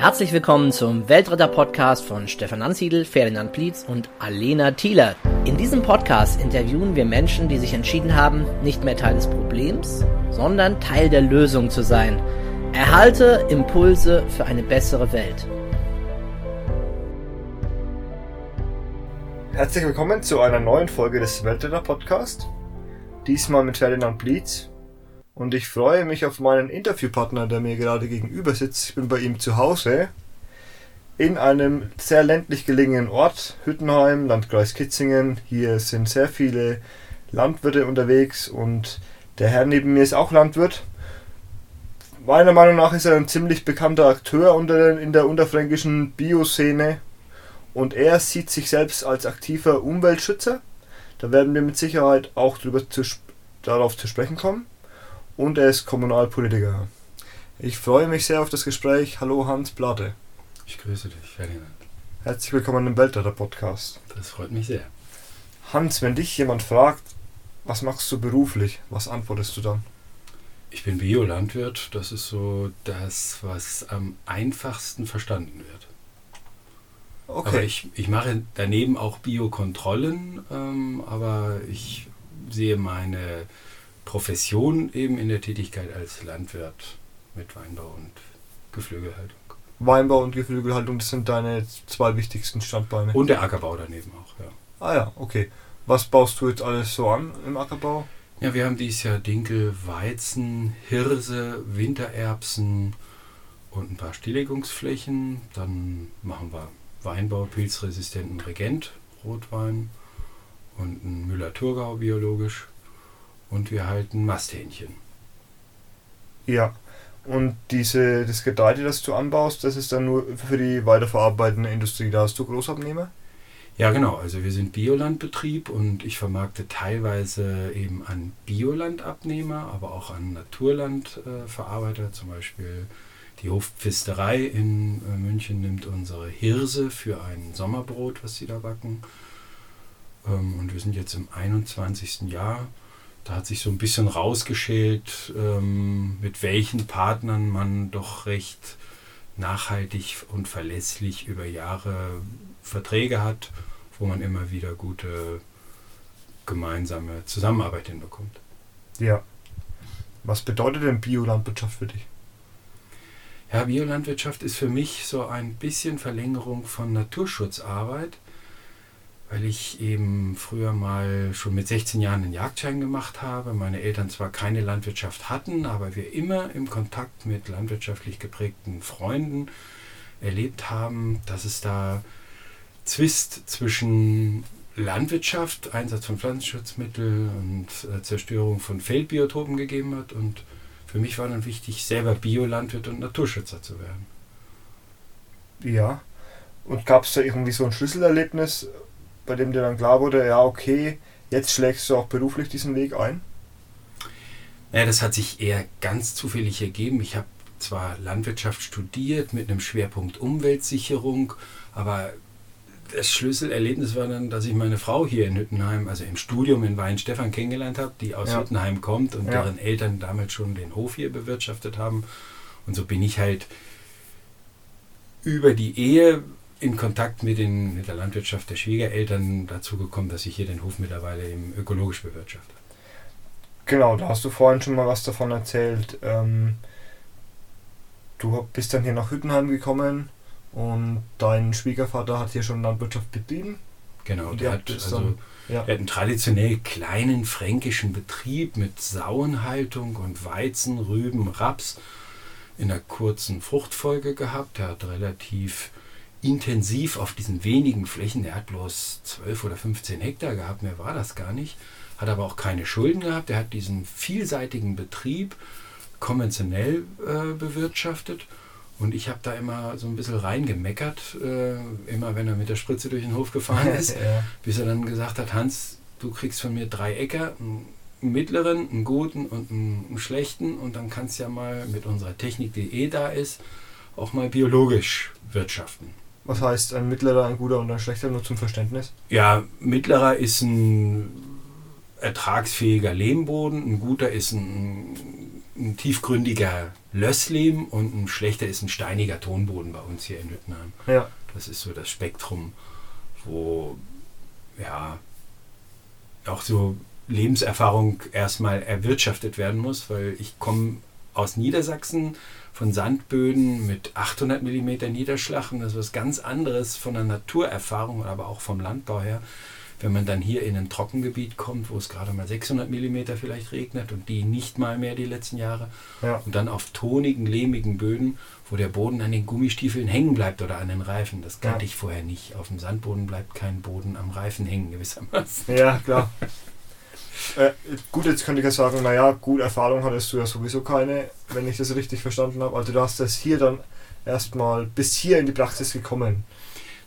Herzlich willkommen zum Weltretter-Podcast von Stefan Ansiedel, Ferdinand Plietz und Alena Thieler. In diesem Podcast interviewen wir Menschen, die sich entschieden haben, nicht mehr Teil des Problems, sondern Teil der Lösung zu sein. Erhalte Impulse für eine bessere Welt. Herzlich willkommen zu einer neuen Folge des Weltretter-Podcast. Diesmal mit Ferdinand Plietz und ich freue mich auf meinen Interviewpartner, der mir gerade gegenüber sitzt. Ich bin bei ihm zu Hause in einem sehr ländlich gelegenen Ort, Hüttenheim, Landkreis Kitzingen. Hier sind sehr viele Landwirte unterwegs und der Herr neben mir ist auch Landwirt. Meiner Meinung nach ist er ein ziemlich bekannter Akteur in der unterfränkischen Bioszene und er sieht sich selbst als aktiver Umweltschützer. Da werden wir mit Sicherheit auch drüber zu, darauf zu sprechen kommen und er ist Kommunalpolitiker. Ich freue mich sehr auf das Gespräch. Hallo Hans Platte. Ich grüße dich, Ferdinand. Herzlich willkommen im Weltretter Podcast. Das freut mich sehr. Hans, wenn dich jemand fragt, was machst du beruflich, was antwortest du dann? Ich bin Biolandwirt. Das ist so das, was am einfachsten verstanden wird. Okay. Aber ich, ich mache daneben auch Biokontrollen, ähm, aber ich sehe meine Profession eben in der Tätigkeit als Landwirt mit Weinbau und Geflügelhaltung. Weinbau und Geflügelhaltung, das sind deine zwei wichtigsten Standbeine. Und der Ackerbau daneben auch, ja. Ah ja, okay. Was baust du jetzt alles so an im Ackerbau? Ja, wir haben dieses Jahr Dinkel, Weizen, Hirse, Wintererbsen und ein paar Stilllegungsflächen. Dann machen wir Weinbau, pilzresistenten Regent, Rotwein und ein Müller-Thurgau biologisch und wir halten Masthähnchen. Ja, und diese, das Getreide, das du anbaust, das ist dann nur für die weiterverarbeitende Industrie. Da hast du Großabnehmer? Ja, genau. Also wir sind Biolandbetrieb und ich vermarkte teilweise eben an Biolandabnehmer, aber auch an Naturlandverarbeiter. Zum Beispiel die Hofpfisterei in äh, München nimmt unsere Hirse für ein Sommerbrot, was sie da backen. Ähm, und wir sind jetzt im 21. Jahr da hat sich so ein bisschen rausgeschält, ähm, mit welchen Partnern man doch recht nachhaltig und verlässlich über Jahre Verträge hat, wo man immer wieder gute gemeinsame Zusammenarbeit hinbekommt. Ja. Was bedeutet denn Biolandwirtschaft für dich? Ja, Biolandwirtschaft ist für mich so ein bisschen Verlängerung von Naturschutzarbeit weil ich eben früher mal schon mit 16 Jahren einen Jagdschein gemacht habe. Meine Eltern zwar keine Landwirtschaft hatten, aber wir immer im Kontakt mit landwirtschaftlich geprägten Freunden erlebt haben, dass es da Zwist zwischen Landwirtschaft, Einsatz von Pflanzenschutzmitteln und äh, Zerstörung von Feldbiotopen gegeben hat. Und für mich war dann wichtig, selber Biolandwirt und Naturschützer zu werden. Ja. Und gab es da irgendwie so ein Schlüsselerlebnis, bei dem dir dann klar wurde, ja, okay, jetzt schlägst du auch beruflich diesen Weg ein? Ja, das hat sich eher ganz zufällig ergeben. Ich habe zwar Landwirtschaft studiert mit einem Schwerpunkt Umweltsicherung, aber das Schlüsselerlebnis war dann, dass ich meine Frau hier in Hüttenheim, also im Studium in Weinstefan kennengelernt habe, die aus ja. Hüttenheim kommt und ja. deren Eltern damals schon den Hof hier bewirtschaftet haben. Und so bin ich halt über die Ehe in Kontakt mit, den, mit der Landwirtschaft der Schwiegereltern dazu gekommen, dass ich hier den Hof mittlerweile eben ökologisch bewirtschafte. Genau, da hast du vorhin schon mal was davon erzählt. Ähm, du bist dann hier nach Hüttenheim gekommen und dein Schwiegervater hat hier schon Landwirtschaft betrieben. Genau, der hat, also, dann, ja. der hat einen traditionell kleinen fränkischen Betrieb mit Sauenhaltung und Weizen, Rüben, Raps in einer kurzen Fruchtfolge gehabt. Er hat relativ intensiv auf diesen wenigen Flächen, der hat bloß 12 oder 15 Hektar gehabt, mehr war das gar nicht, hat aber auch keine Schulden gehabt, er hat diesen vielseitigen Betrieb konventionell äh, bewirtschaftet und ich habe da immer so ein bisschen reingemeckert, äh, immer wenn er mit der Spritze durch den Hof gefahren ist, ja. bis er dann gesagt hat, Hans, du kriegst von mir drei Äcker, einen mittleren, einen guten und einen, einen schlechten und dann kannst du ja mal mit unserer Technik, die eh da ist, auch mal biologisch wirtschaften. Was heißt ein mittlerer, ein guter und ein schlechter, nur zum Verständnis? Ja, mittlerer ist ein ertragsfähiger Lehmboden, ein guter ist ein ein tiefgründiger Lösslehm und ein schlechter ist ein steiniger Tonboden bei uns hier in Hüttenheim. Ja. Das ist so das Spektrum, wo ja auch so Lebenserfahrung erstmal erwirtschaftet werden muss, weil ich komme aus Niedersachsen von Sandböden mit 800 mm Niederschlag und das ist was ganz anderes von der Naturerfahrung, aber auch vom Landbau her. Wenn man dann hier in ein Trockengebiet kommt, wo es gerade mal 600 mm vielleicht regnet und die nicht mal mehr die letzten Jahre, ja. und dann auf tonigen, lehmigen Böden, wo der Boden an den Gummistiefeln hängen bleibt oder an den Reifen. Das kannte ja. ich vorher nicht. Auf dem Sandboden bleibt kein Boden am Reifen hängen gewissermaßen. Ja, klar. Äh, gut, jetzt könnte ich ja sagen, naja, gut, Erfahrung hattest du ja sowieso keine, wenn ich das richtig verstanden habe. Also du hast das hier dann erstmal bis hier in die Praxis gekommen.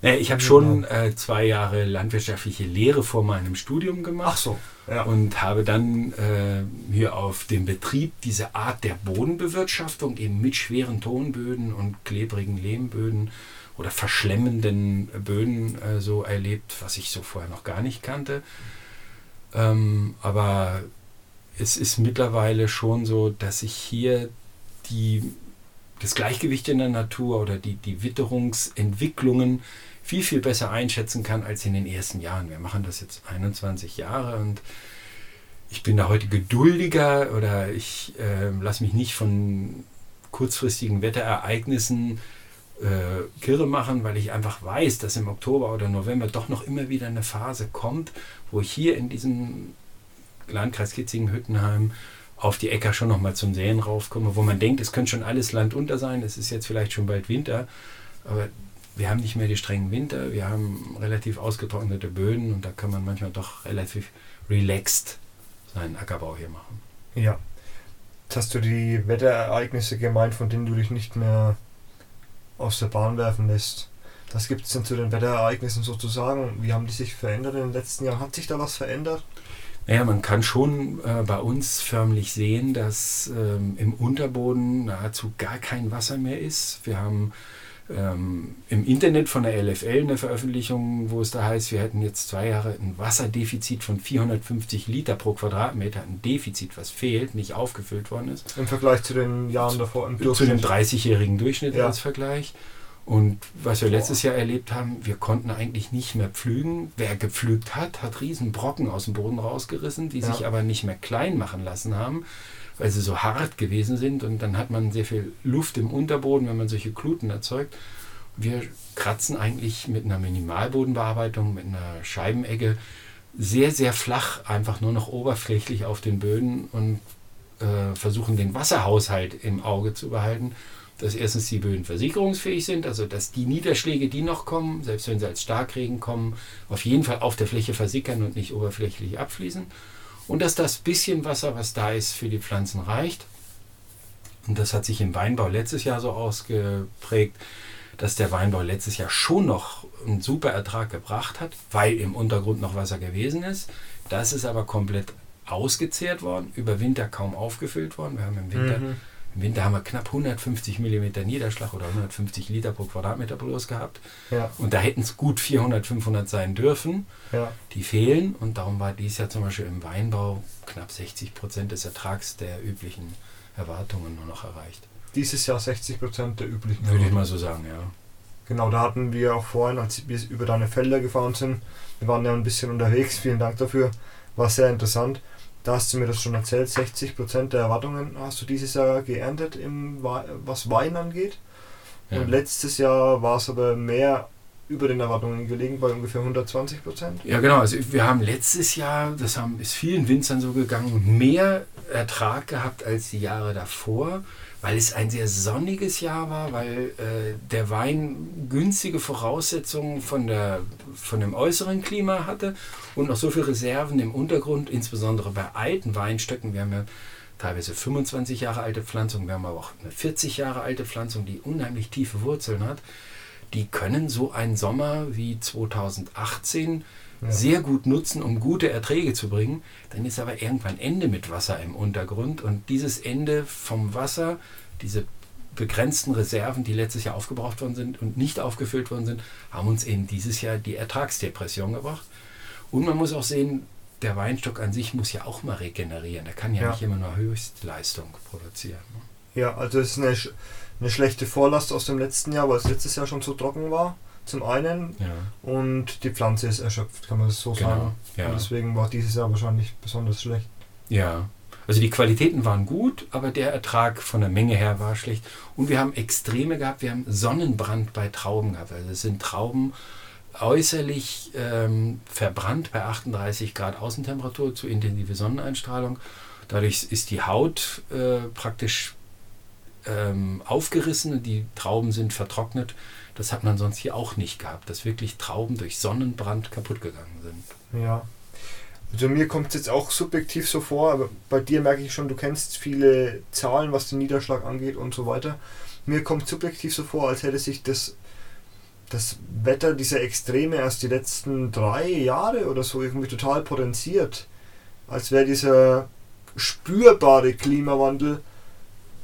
Naja, ich habe schon äh, zwei Jahre landwirtschaftliche Lehre vor meinem Studium gemacht. Ach so. Ja. Und habe dann äh, hier auf dem Betrieb diese Art der Bodenbewirtschaftung eben mit schweren Tonböden und klebrigen Lehmböden oder verschlemmenden Böden äh, so erlebt, was ich so vorher noch gar nicht kannte. Ähm, aber es ist mittlerweile schon so, dass ich hier die, das Gleichgewicht in der Natur oder die, die Witterungsentwicklungen viel, viel besser einschätzen kann als in den ersten Jahren. Wir machen das jetzt 21 Jahre und ich bin da heute geduldiger oder ich äh, lasse mich nicht von kurzfristigen Wetterereignissen äh, kirre machen, weil ich einfach weiß, dass im Oktober oder November doch noch immer wieder eine Phase kommt, wo ich hier in diesem Landkreis Kitzingen-Hüttenheim auf die Äcker schon nochmal zum Säen raufkomme, wo man denkt, es könnte schon alles Land unter sein, es ist jetzt vielleicht schon bald Winter, aber wir haben nicht mehr die strengen Winter, wir haben relativ ausgetrocknete Böden und da kann man manchmal doch relativ relaxed seinen Ackerbau hier machen. Ja. Hast du die Wetterereignisse gemeint, von denen du dich nicht mehr aus der Bahn werfen lässt. Was gibt es denn zu den Wetterereignissen sozusagen? Wie haben die sich verändert in den letzten Jahren? Hat sich da was verändert? Naja, man kann schon äh, bei uns förmlich sehen, dass ähm, im Unterboden nahezu gar kein Wasser mehr ist. Wir haben ähm, im Internet von der LFL eine Veröffentlichung, wo es da heißt, wir hätten jetzt zwei Jahre ein Wasserdefizit von 450 Liter pro Quadratmeter. Ein Defizit, was fehlt, nicht aufgefüllt worden ist. Im Vergleich zu den Jahren davor im Durchschnitt. Zu dem 30-jährigen Durchschnitt ja. als Vergleich. Und was wir letztes Jahr erlebt haben, wir konnten eigentlich nicht mehr pflügen. Wer gepflügt hat, hat riesen Brocken aus dem Boden rausgerissen, die ja. sich aber nicht mehr klein machen lassen haben weil sie so hart gewesen sind und dann hat man sehr viel Luft im Unterboden, wenn man solche Kluten erzeugt. Wir kratzen eigentlich mit einer Minimalbodenbearbeitung, mit einer Scheibenegge sehr, sehr flach, einfach nur noch oberflächlich auf den Böden und äh, versuchen den Wasserhaushalt im Auge zu behalten. Dass erstens die Böden versicherungsfähig sind, also dass die Niederschläge, die noch kommen, selbst wenn sie als Starkregen kommen, auf jeden Fall auf der Fläche versickern und nicht oberflächlich abfließen und dass das bisschen Wasser, was da ist, für die Pflanzen reicht. Und das hat sich im Weinbau letztes Jahr so ausgeprägt, dass der Weinbau letztes Jahr schon noch einen super Ertrag gebracht hat, weil im Untergrund noch Wasser gewesen ist. Das ist aber komplett ausgezehrt worden, über Winter kaum aufgefüllt worden. Wir haben im Winter mhm. Im Winter haben wir knapp 150 mm Niederschlag oder 150 Liter pro Quadratmeter bloß gehabt. Ja. Und da hätten es gut 400, 500 sein dürfen. Ja. Die fehlen und darum war dies Jahr zum Beispiel im Weinbau knapp 60 Prozent des Ertrags der üblichen Erwartungen nur noch erreicht. Dieses Jahr 60 Prozent der üblichen Würde ich mal so sagen, ja. Genau, da hatten wir auch vorhin, als wir über deine Felder gefahren sind, wir waren ja ein bisschen unterwegs, vielen Dank dafür, war sehr interessant da hast du mir das schon erzählt, 60% der Erwartungen hast du dieses Jahr geerntet, im, was Wein angeht. Ja. Und letztes Jahr war es aber mehr über den Erwartungen gelegen, bei ungefähr 120% Ja, genau. Also wir haben letztes Jahr, das haben, ist vielen Winzern so gegangen, mehr Ertrag gehabt als die Jahre davor weil es ein sehr sonniges Jahr war, weil äh, der Wein günstige Voraussetzungen von, der, von dem äußeren Klima hatte und noch so viele Reserven im Untergrund, insbesondere bei alten Weinstöcken. Wir haben ja teilweise 25 Jahre alte Pflanzungen, wir haben aber auch eine 40 Jahre alte Pflanzung, die unheimlich tiefe Wurzeln hat. Die können so einen Sommer wie 2018 ja. sehr gut nutzen, um gute Erträge zu bringen. Dann ist aber irgendwann Ende mit Wasser im Untergrund und dieses Ende vom Wasser, diese begrenzten Reserven, die letztes Jahr aufgebraucht worden sind und nicht aufgefüllt worden sind, haben uns eben dieses Jahr die Ertragsdepression gebracht. Und man muss auch sehen, der Weinstock an sich muss ja auch mal regenerieren. Der kann ja, ja. nicht immer nur Höchstleistung produzieren. Ne? Ja, also es ist eine, eine schlechte Vorlast aus dem letzten Jahr, weil es letztes Jahr schon so trocken war. Zum einen. Ja. Und die Pflanze ist erschöpft, kann man das so genau, sagen. Ja. Und deswegen war dieses Jahr wahrscheinlich besonders schlecht. Ja. Also die Qualitäten waren gut, aber der Ertrag von der Menge her war schlecht. Und wir haben Extreme gehabt, wir haben Sonnenbrand bei Trauben gehabt. Also es sind Trauben äußerlich ähm, verbrannt bei 38 Grad Außentemperatur zu intensive Sonneneinstrahlung. Dadurch ist die Haut äh, praktisch ähm, aufgerissen und die Trauben sind vertrocknet. Das hat man sonst hier auch nicht gehabt, dass wirklich Trauben durch Sonnenbrand kaputt gegangen sind. Ja. Also mir kommt es jetzt auch subjektiv so vor, aber bei dir merke ich schon, du kennst viele Zahlen, was den Niederschlag angeht und so weiter. Mir kommt subjektiv so vor, als hätte sich das das Wetter, diese Extreme erst die letzten drei Jahre oder so irgendwie total potenziert. Als wäre dieser spürbare Klimawandel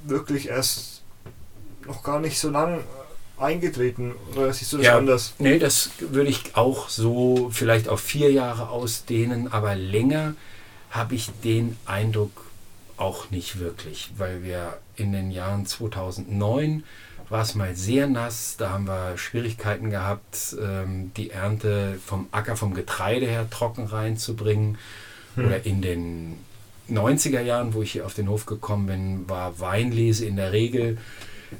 wirklich erst noch gar nicht so lang eingetreten. Oder siehst du das ja, anders? Nee, das würde ich auch so vielleicht auf vier Jahre ausdehnen, aber länger habe ich den Eindruck auch nicht wirklich, weil wir in den Jahren 2009 war es mal sehr nass, da haben wir Schwierigkeiten gehabt, ähm, die Ernte vom Acker, vom Getreide her trocken reinzubringen. Hm. Oder in den 90er Jahren, wo ich hier auf den Hof gekommen bin, war Weinlese in der Regel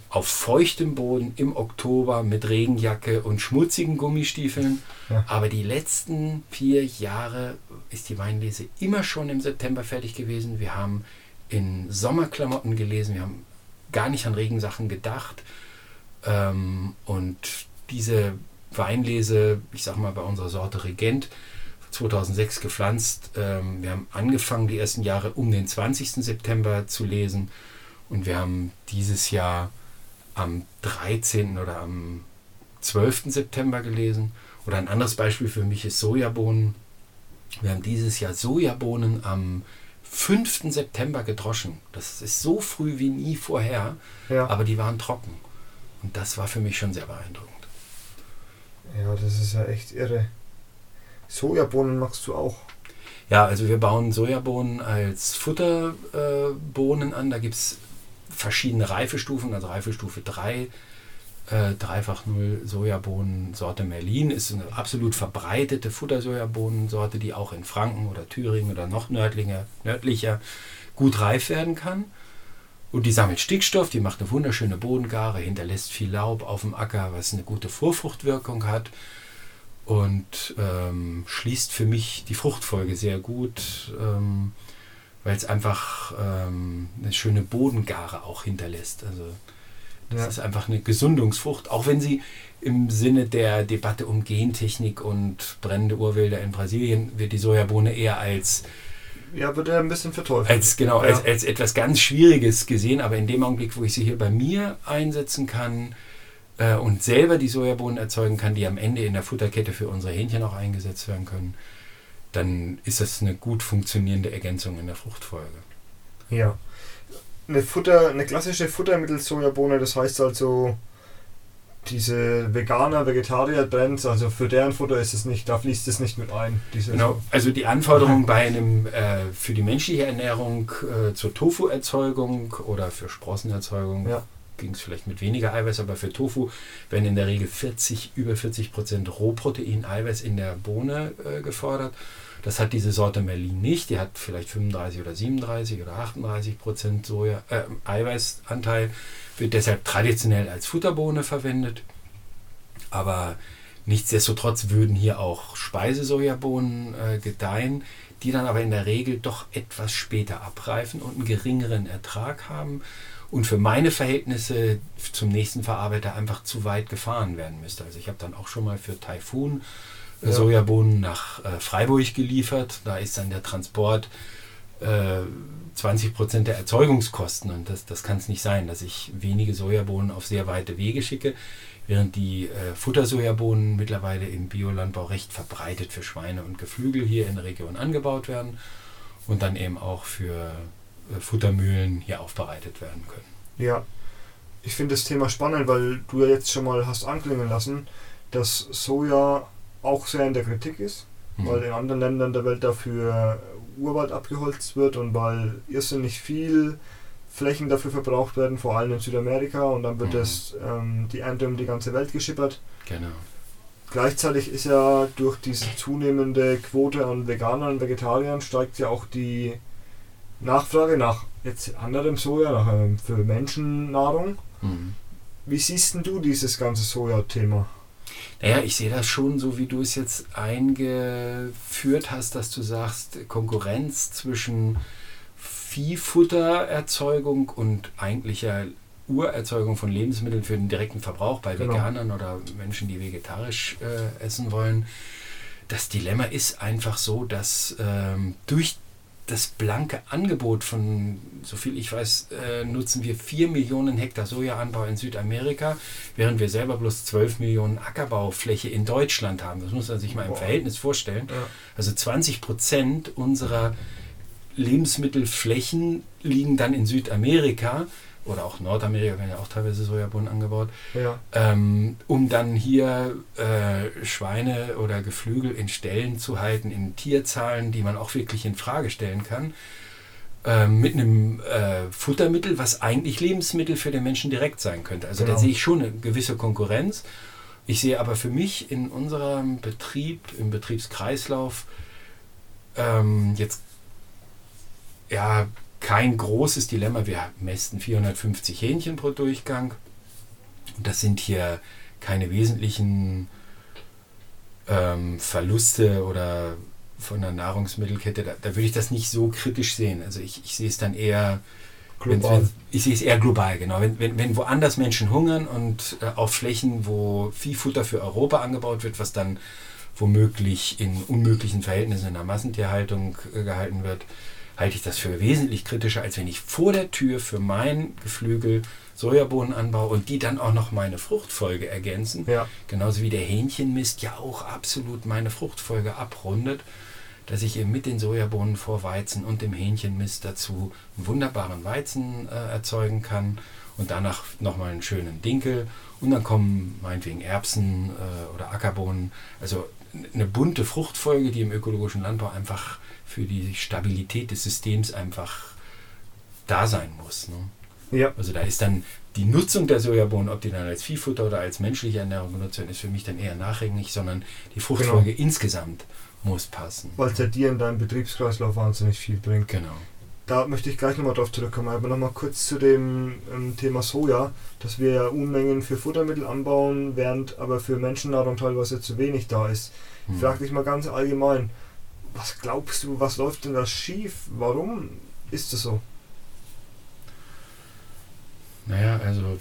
auf feuchtem Boden im Oktober mit Regenjacke und schmutzigen Gummistiefeln. Ja. Aber die letzten vier Jahre ist die Weinlese immer schon im September fertig gewesen. Wir haben in Sommerklamotten gelesen, wir haben gar nicht an Regensachen gedacht. Ähm, und diese Weinlese, ich sag mal bei unserer Sorte Regent, 2006 gepflanzt. Ähm, wir haben angefangen, die ersten Jahre um den 20. September zu lesen. Und wir haben dieses Jahr am 13. oder am 12. September gelesen. Oder ein anderes Beispiel für mich ist Sojabohnen. Wir haben dieses Jahr Sojabohnen am 5. September gedroschen. Das ist so früh wie nie vorher, ja. aber die waren trocken. Und das war für mich schon sehr beeindruckend. Ja, das ist ja echt irre. Sojabohnen machst du auch. Ja, also wir bauen Sojabohnen als Futterbohnen äh, an. Da gibt es verschiedene Reifestufen, also Reifestufe 3, äh, dreifach 0 Sojabohnen Sorte Merlin ist eine absolut verbreitete Futtersojabohnensorte, die auch in Franken oder Thüringen oder noch nördlicher, nördlicher gut reif werden kann. Und die sammelt Stickstoff, die macht eine wunderschöne Bodengare, hinterlässt viel Laub auf dem Acker, was eine gute Vorfruchtwirkung hat und ähm, schließt für mich die Fruchtfolge sehr gut, ähm, weil es einfach ähm, eine schöne Bodengare auch hinterlässt. Also das ja. ist einfach eine Gesundungsfrucht, auch wenn sie im Sinne der Debatte um Gentechnik und brennende Urwälder in Brasilien wird die Sojabohne eher als ja, wird er ein bisschen verteufelt. Als, genau, ja. als, als etwas ganz Schwieriges gesehen, aber in dem Augenblick, wo ich sie hier bei mir einsetzen kann äh, und selber die Sojabohnen erzeugen kann, die am Ende in der Futterkette für unsere Hähnchen auch eingesetzt werden können, dann ist das eine gut funktionierende Ergänzung in der Fruchtfolge. Ja. Eine Futter, eine klassische Futtermittel-Sojabohne, das heißt also, diese Veganer, Vegetarier Trends, also für deren Futter ist es nicht, da fließt es nicht mit ein. genau, also die Anforderungen bei einem äh, für die menschliche Ernährung äh, zur Tofu-Erzeugung oder für Sprossenerzeugung ja. Ging es vielleicht mit weniger Eiweiß, aber für Tofu werden in der Regel 40, über 40 Prozent Rohprotein, Eiweiß in der Bohne äh, gefordert. Das hat diese Sorte Merlin nicht. Die hat vielleicht 35 oder 37 oder 38 Prozent Soja, äh, Eiweißanteil wird deshalb traditionell als Futterbohne verwendet. Aber nichtsdestotrotz würden hier auch Speisesojabohnen äh, gedeihen, die dann aber in der Regel doch etwas später abreifen und einen geringeren Ertrag haben und für meine Verhältnisse zum nächsten Verarbeiter einfach zu weit gefahren werden müsste. Also ich habe dann auch schon mal für Taifun ja. Sojabohnen nach äh, Freiburg geliefert. Da ist dann der Transport äh, 20 Prozent der Erzeugungskosten. Und das, das kann es nicht sein, dass ich wenige Sojabohnen auf sehr weite Wege schicke, während die äh, Futtersojabohnen mittlerweile im Biolandbau recht verbreitet für Schweine und Geflügel hier in der Region angebaut werden und dann eben auch für äh, Futtermühlen hier aufbereitet werden können. Ja, ich finde das Thema spannend, weil du ja jetzt schon mal hast anklingen lassen, dass Soja auch sehr in der Kritik ist mhm. weil in anderen Ländern der Welt dafür Urwald abgeholzt wird und weil irrsinnig viel Flächen dafür verbraucht werden, vor allem in Südamerika und dann wird mhm. das, ähm, die Ernte um die ganze Welt geschippert. Genau. Gleichzeitig ist ja durch diese zunehmende Quote an Veganern und Vegetariern steigt ja auch die Nachfrage nach jetzt anderem Soja, nach, ähm, für Menschennahrung. Mhm. Wie siehst du dieses ganze Soja-Thema? Naja, ich sehe das schon so, wie du es jetzt eingeführt hast, dass du sagst, Konkurrenz zwischen Viehfuttererzeugung und eigentlicher Urerzeugung von Lebensmitteln für den direkten Verbrauch bei genau. Veganern oder Menschen, die vegetarisch äh, essen wollen. Das Dilemma ist einfach so, dass ähm, durch das blanke Angebot von, so viel ich weiß, äh, nutzen wir 4 Millionen Hektar Sojaanbau in Südamerika, während wir selber bloß 12 Millionen Ackerbaufläche in Deutschland haben. Das muss man sich mal im Verhältnis vorstellen. Ja. Also 20 Prozent unserer Lebensmittelflächen liegen dann in Südamerika oder auch Nordamerika werden ja auch teilweise Sojabohnen angebaut, ja. ähm, um dann hier äh, Schweine oder Geflügel in Ställen zu halten, in Tierzahlen, die man auch wirklich in Frage stellen kann, äh, mit einem äh, Futtermittel, was eigentlich Lebensmittel für den Menschen direkt sein könnte. Also genau. da sehe ich schon eine gewisse Konkurrenz. Ich sehe aber für mich in unserem Betrieb, im Betriebskreislauf, ähm, jetzt ja, kein großes Dilemma. Wir mästen 450 Hähnchen pro Durchgang. Das sind hier keine wesentlichen ähm, Verluste oder von der Nahrungsmittelkette. Da, da, würde ich das nicht so kritisch sehen. Also ich, ich sehe es dann eher global. Wenn, ich sehe es eher global, genau. Wenn, wenn, wenn woanders Menschen hungern und äh, auf Flächen, wo Viehfutter für Europa angebaut wird, was dann womöglich in unmöglichen Verhältnissen in der Massentierhaltung äh, gehalten wird, halte ich das für wesentlich kritischer, als wenn ich vor der Tür für mein Geflügel Sojabohnen anbaue und die dann auch noch meine Fruchtfolge ergänzen. Ja. Genauso wie der Hähnchenmist ja auch absolut meine Fruchtfolge abrundet, dass ich eben mit den Sojabohnen vor Weizen und dem Hähnchenmist dazu einen wunderbaren Weizen äh, erzeugen kann und danach nochmal einen schönen Dinkel und dann kommen meinetwegen Erbsen äh, oder Ackerbohnen. Also eine bunte Fruchtfolge, die im ökologischen Landbau einfach für die Stabilität des Systems einfach da sein muss. Ne? Ja. Also da ist dann die Nutzung der Sojabohnen, ob die dann als Viehfutter oder als menschliche Ernährung genutzt werden, ist für mich dann eher nachrangig, sondern die Fruchtfolge genau. insgesamt muss passen. Weil es ja dir in deinem Betriebskreislauf wahnsinnig viel bringt. Genau. Da möchte ich gleich nochmal drauf zurückkommen, aber nochmal kurz zu dem ähm, Thema Soja, dass wir ja Unmengen für Futtermittel anbauen, während aber für Menschennahrung teilweise zu wenig da ist. Hm. Ich frage dich mal ganz allgemein, was glaubst du, was läuft denn da schief? Warum ist es so? Naja, also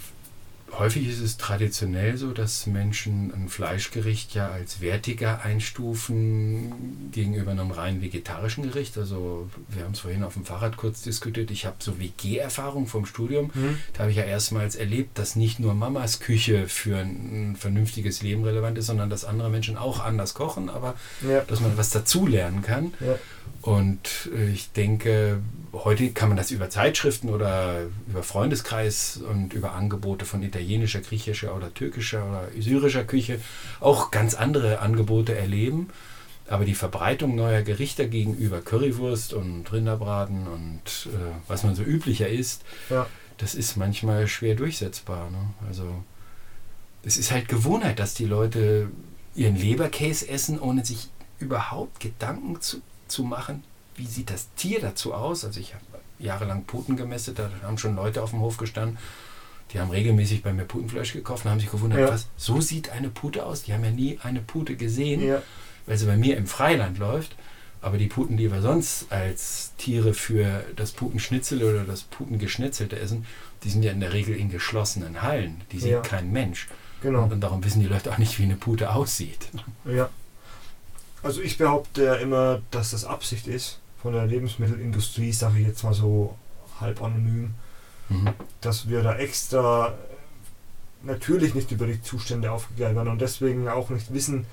häufig ist es traditionell so, dass Menschen ein Fleischgericht ja als wertiger einstufen gegenüber einem rein vegetarischen Gericht. Also wir haben es vorhin auf dem Fahrrad kurz diskutiert. Ich habe so WG-Erfahrung vom Studium. Mhm. Da habe ich ja erstmals erlebt, dass nicht nur Mamas Küche für ein, vernünftiges Leben relevant ist, sondern dass andere Menschen auch anders kochen, aber ja. dass man was dazulernen kann. Ja. Und äh, ich denke, heute kann man das über Zeitschriften oder über Freundeskreis und über Angebote von italienischer, griechischer oder türkischer oder syrischer Küche auch ganz andere Angebote erleben. Aber die Verbreitung neuer Gerichte gegenüber Currywurst und Rinderbraten und äh, was man so üblicher isst, ja. das ist manchmal schwer durchsetzbar. Ne? Also es ist halt Gewohnheit, dass die Leute ihren Leberkäse essen, ohne sich überhaupt Gedanken zu zu machen, wie sieht das Tier dazu aus? Also ich habe jahrelang Puten gemästet, da haben schon Leute auf dem Hof gestanden, die haben regelmäßig bei mir Putenfleisch gekauft und haben sich gewundert, ja. was, so sieht eine Pute aus? Die haben ja nie eine Pute gesehen, ja. weil sie bei mir im Freiland läuft. Aber die Puten, die wir sonst als Tiere für das Putenschnitzel oder das Putengeschnitzelte essen, die sind ja in der Regel in geschlossenen Hallen. Die sieht ja. kein Mensch. Genau. Und darum wissen die Leute auch nicht, wie eine Pute aussieht. Ja. Also ich behaupte ja immer, dass das Absicht ist von der Lebensmittelindustrie, sage ich jetzt mal so halb anonym, mhm. dass wir da extra natürlich nicht über die Zustände aufgeklärt werden und deswegen auch nicht wissen,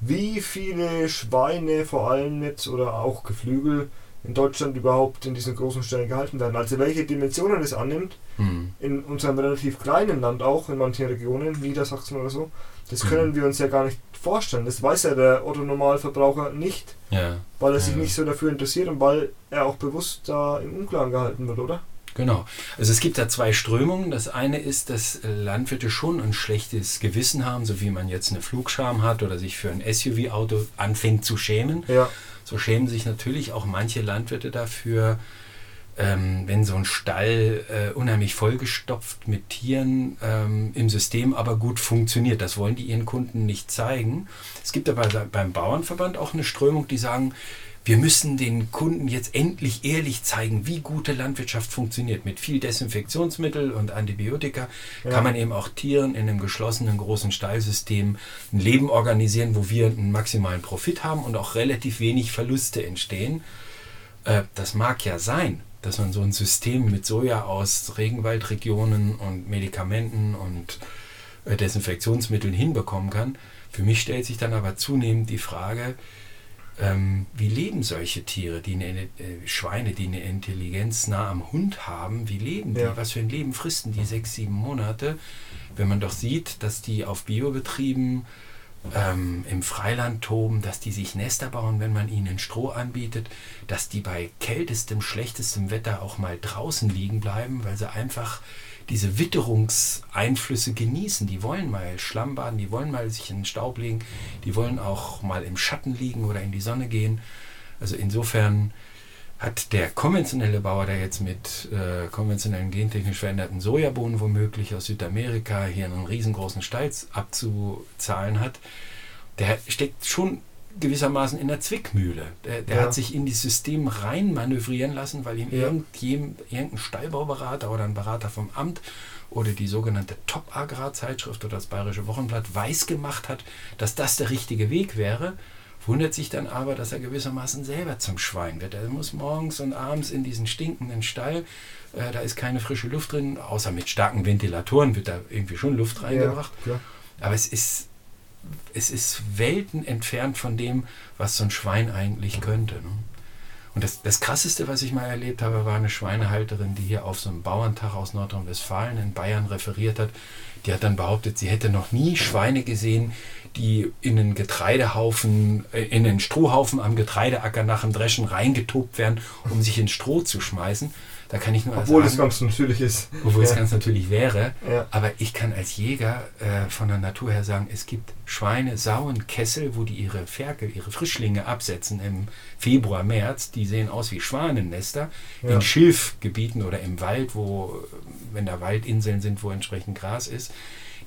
wie viele Schweine vor allem jetzt oder auch Geflügel in Deutschland überhaupt in diesen großen Stellen gehalten werden. Also welche Dimensionen es annimmt, mhm. in unserem relativ kleinen Land auch, in manchen Regionen, Niedersachsen oder so, das mhm. können wir uns ja gar nicht vorstellen. Das weiß ja der Otto-Normalverbraucher nicht, ja. weil er sich ja. nicht so dafür interessiert und weil er auch bewusst da im Unklaren gehalten wird, oder? Genau. Also es gibt da zwei Strömungen. Das eine ist, dass Landwirte schon ein schlechtes Gewissen haben, so wie man jetzt eine Flugscham hat oder sich für ein SUV-Auto anfängt zu schämen. Ja. So schämen sich natürlich auch manche Landwirte dafür, ähm, wenn so ein Stall äh, unheimlich vollgestopft mit Tieren ähm, im System aber gut funktioniert. Das wollen die ihren Kunden nicht zeigen. Es gibt aber beim Bauernverband auch eine Strömung, die sagen, wir müssen den Kunden jetzt endlich ehrlich zeigen, wie gute Landwirtschaft funktioniert. Mit viel Desinfektionsmittel und Antibiotika ja. kann man eben auch Tieren in einem geschlossenen großen Stallsystem ein Leben organisieren, wo wir einen maximalen Profit haben und auch relativ wenig Verluste entstehen. Äh, das mag ja sein, dass man so ein System mit Soja aus Regenwaldregionen und Medikamenten und äh, Desinfektionsmitteln hinbekommen kann. Für mich stellt sich dann aber zunehmend die Frage, ähm, wie leben solche Tiere, die eine, äh, Schweine, die eine Intelligenz nah am Hund haben, wie leben die? Ja. Was für ein Leben fristen die sechs, sieben Monate? Wenn man doch sieht, dass die auf Biobetrieben ähm, im Freiland toben, dass die sich Nester bauen, wenn man ihnen Stroh anbietet, dass die bei kältestem, schlechtestem Wetter auch mal draußen liegen bleiben, weil sie einfach diese Witterungseinflüsse genießen. Die wollen mal Schlamm baden, die wollen mal sich in den Staub legen, die wollen auch mal im Schatten liegen oder in die Sonne gehen. Also insofern hat der konventionelle Bauer, der jetzt mit äh, konventionellen gentechnisch veränderten Sojabohnen womöglich aus Südamerika hier einen riesengroßen Stall abzuzahlen hat, der steckt schon gewissermaßen in der Zwickmühle. Der, der ja. hat sich in dieses System rein manövrieren lassen, weil ihm ja. irgendein Stallbauberater oder ein Berater vom Amt oder die sogenannte Top-Agrar-Zeitschrift oder das Bayerische Wochenblatt weiß gemacht hat, dass das der richtige Weg wäre. Wundert sich dann aber, dass er gewissermaßen selber zum Schwein wird. Er muss morgens und abends in diesen stinkenden Stall, äh, da ist keine frische Luft drin, außer mit starken Ventilatoren wird da irgendwie schon Luft reingebracht. Ja, aber es ist es ist Welten entfernt von dem, was so ein Schwein eigentlich könnte. Ne? Und das, das Krasseste, was ich mal erlebt habe, war eine Schweinehalterin, die hier auf so einem Bauerntag aus Nordrhein-Westfalen in Bayern referiert hat. Die hat dann behauptet, sie hätte noch nie Schweine gesehen, die in einen Getreidehaufen, äh, in einen Strohhaufen am Getreideacker nach dem Dreschen reingetobt werden, um sich ins Stroh zu schmeißen. Da kann ich nur Obwohl es ganz natürlich ist. Obwohl ja. es ganz natürlich wäre. Ja. Aber ich kann als Jäger äh, von der Natur her sagen, es gibt Schweine, Sauen, Kessel, wo die ihre Ferkel, ihre Frischlinge absetzen im Februar, März. Die sehen aus wie Schwanennester. Ja. In Schilfgebieten oder im Wald, wo, wenn da Waldinseln sind, wo entsprechend Gras ist,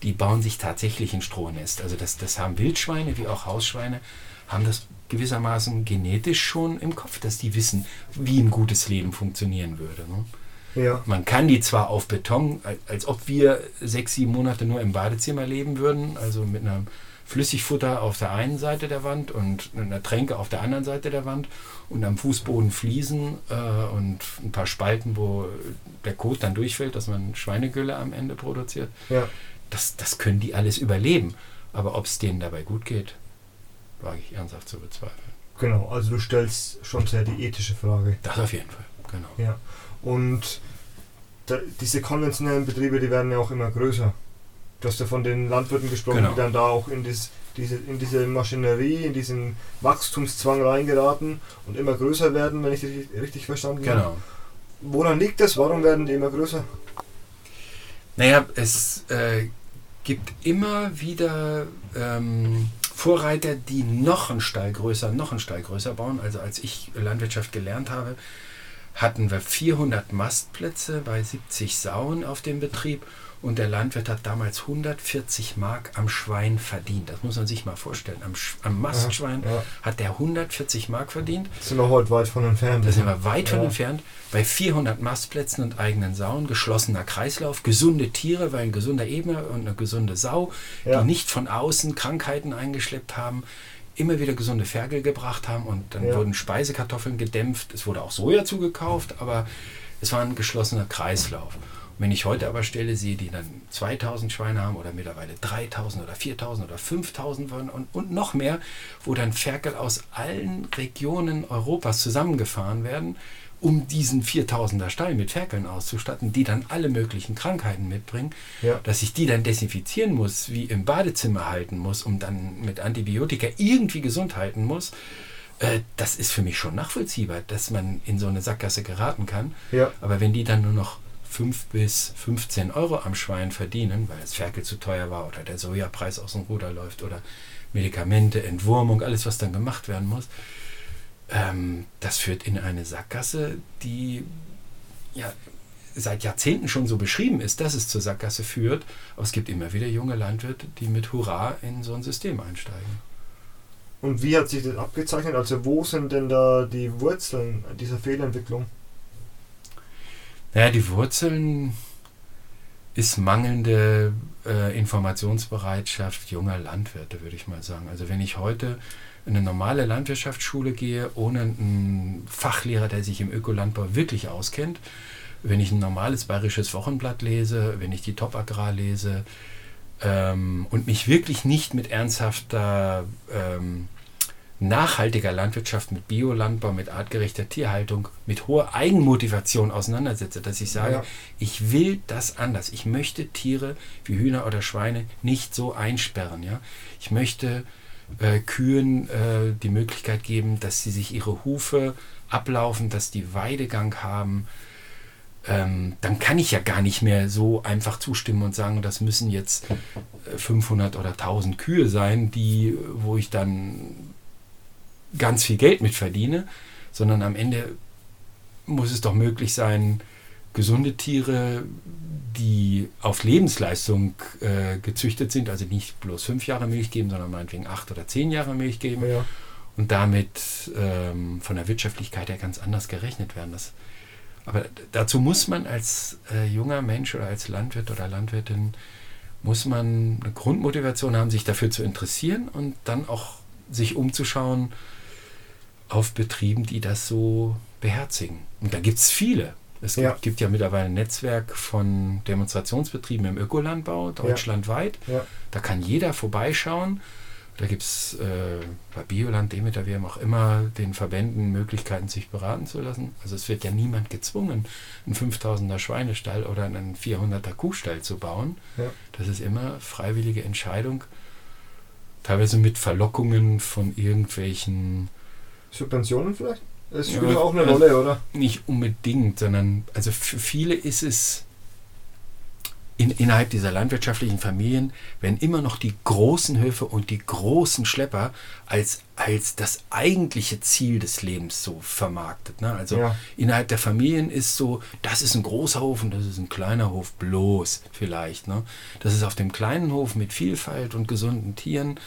die bauen sich tatsächlich ein Strohnest. Also das, das haben Wildschweine wie auch Hausschweine, haben das gewissermaßen genetisch schon im Kopf, dass die wissen, wie ein gutes Leben funktionieren würde. Ne? Ja. Man kann die zwar auf Beton, als ob wir sechs, sieben Monate nur im Badezimmer leben würden, also mit einem Flüssigfutter auf der einen Seite der Wand und einer Tränke auf der anderen Seite der Wand und am Fußboden Fliesen äh, und ein paar Spalten, wo der Kot dann durchfällt, dass man Schweinegülle am Ende produziert. Ja. Das, das können die alles überleben. Aber ob es denen dabei gut geht, wage ich ernsthaft zu bezweifeln. Genau, also du stellst schon sehr die ethische Frage. Das auf jeden Fall, genau. Ja. Und da, diese konventionellen Betriebe, die werden ja auch immer größer. Du hast ja von den Landwirten gesprochen, genau. die dann da auch in, dies, diese, in diese Maschinerie, in diesen Wachstumszwang reingeraten und immer größer werden, wenn ich das richtig verstanden genau. habe. Woran liegt das? Warum werden die immer größer? Naja, es äh, gibt immer wieder ähm, Vorreiter, die noch einen Stall größer, noch einen Stall größer bauen. Also als ich Landwirtschaft gelernt habe, hatten wir 400 Mastplätze bei 70 Sauen auf dem Betrieb und der Landwirt hat damals 140 Mark am Schwein verdient. Das muss man sich mal vorstellen. Am, am Mastschwein ja, ja. hat der 140 Mark verdient. Das sind wir heute weit von entfernt. Da sind wir weit ja. von entfernt. Bei 400 Mastplätzen und eigenen Sauen, geschlossener Kreislauf, gesunde Tiere, weil ein gesunder Eber und eine gesunde Sau, die nicht von außen Krankheiten eingeschleppt haben, immer wieder gesunde Ferkel gebracht haben und dann wurden Speisekartoffeln gedämpft. Es wurde auch Soja zugekauft, aber es war ein geschlossener Kreislauf. Wenn ich heute aber Stelle sehe, die dann 2000 Schweine haben oder mittlerweile 3000 oder 4000 oder 5000 wollen und, und noch mehr, wo dann Ferkel aus allen Regionen Europas zusammengefahren werden, um diesen 4000er Stall mit Ferkeln auszustatten, die dann alle möglichen Krankheiten mitbringen, ja. dass ich die dann desinfizieren muss, wie im Badezimmer halten muss, um dann mit Antibiotika irgendwie gesund halten muss, äh, das ist für mich schon nachvollziehbar, dass man in so eine Sackgasse geraten kann. Ja. Aber wenn die dann nur noch 5 bis 15 Euro am Schwein verdienen, weil das Ferkel zu teuer war oder der Sojapreis aus dem Ruder läuft oder Medikamente, Entwurmung, alles, was dann gemacht werden muss, ähm, das führt in eine Sackgasse, die ja seit Jahrzehnten schon so beschrieben ist, dass es zur Sackgasse führt. Aber es gibt immer wieder junge Landwirte, die mit Hurra in so ein System einsteigen. Und wie hat sich das abgezeichnet? Also wo sind denn da die Wurzeln dieser Fehlentwicklung? Naja, die Wurzeln ist mangelnde äh, Informationsbereitschaft junger Landwirte, würde ich mal sagen. Also wenn ich heute in eine normale Landwirtschaftsschule gehe, ohne einen Fachlehrer, der sich im Ökolandbau wirklich auskennt, wenn ich ein normales bayerisches Wochenblatt lese, wenn ich die Top Agrar lese ähm, und mich wirklich nicht mit ernsthafter ähm, nachhaltiger Landwirtschaft, mit Biolandbau, mit artgerechter Tierhaltung, mit hoher Eigenmotivation auseinandersetze, dass ich sage, ja. ich will das anders. Ich möchte Tiere wie Hühner oder Schweine nicht so einsperren. Ja? Ich möchte äh, Kühen äh, die Möglichkeit geben, dass sie sich ihre Hufe ablaufen, dass die Weidegang haben. Ähm, dann kann ich ja gar nicht mehr so einfach zustimmen und sagen, das müssen jetzt 500 äh, oder 1000 Kühe sein, die, wo ich dann ganz viel Geld mit verdiene, sondern am Ende muss es doch möglich sein, gesunde Tiere, die auf Lebensleistung äh, gezüchtet sind, also nicht bloß fünf Jahre Milch geben, sondern meinetwegen acht oder zehn Jahre Milch geben ja. und damit ähm, von der Wirtschaftlichkeit her ganz anders gerechnet werden. Das, aber dazu muss man als äh, junger Mensch oder als Landwirt oder Landwirtin muss man eine Grundmotivation haben, sich dafür zu interessieren und dann auch sich umzuschauen auf Betrieben, die das so beherzigen. Und da gibt es viele. Es ja. gibt, ja mittlerweile ein Netzwerk von Demonstrationsbetrieben im Ökolandbau, deutschlandweit. Ja. Ja. Da kann jeder vorbeischauen. Da gibt es äh, bei Bioland, Demeter, wie auch immer, den Verbänden Möglichkeiten, sich beraten zu lassen. Also es wird ja niemand gezwungen, einen 5000er Schweinestall oder einen 400er Kuhstall zu bauen. Das ist immer freiwillige Entscheidung, teilweise mit Verlockungen von irgendwelchen Subventionen vielleicht? Das spielt ja, auch eine Rolle, oder? Nicht unbedingt, sondern also für viele ist es in, innerhalb dieser landwirtschaftlichen Familien werden immer noch die großen Höfe und die großen Schlepper als, als das eigentliche Ziel des Lebens so vermarktet. Ne? Also ja. innerhalb der Familien ist so, das ist ein großer Hof und das ist ein kleiner Hof, bloß vielleicht. Ne? Das ist auf dem kleinen Hof mit Vielfalt und gesunden Tieren